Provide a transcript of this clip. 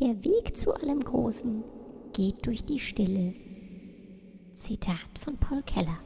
Der Weg zu allem Großen geht durch die Stille. Zitat von Paul Keller.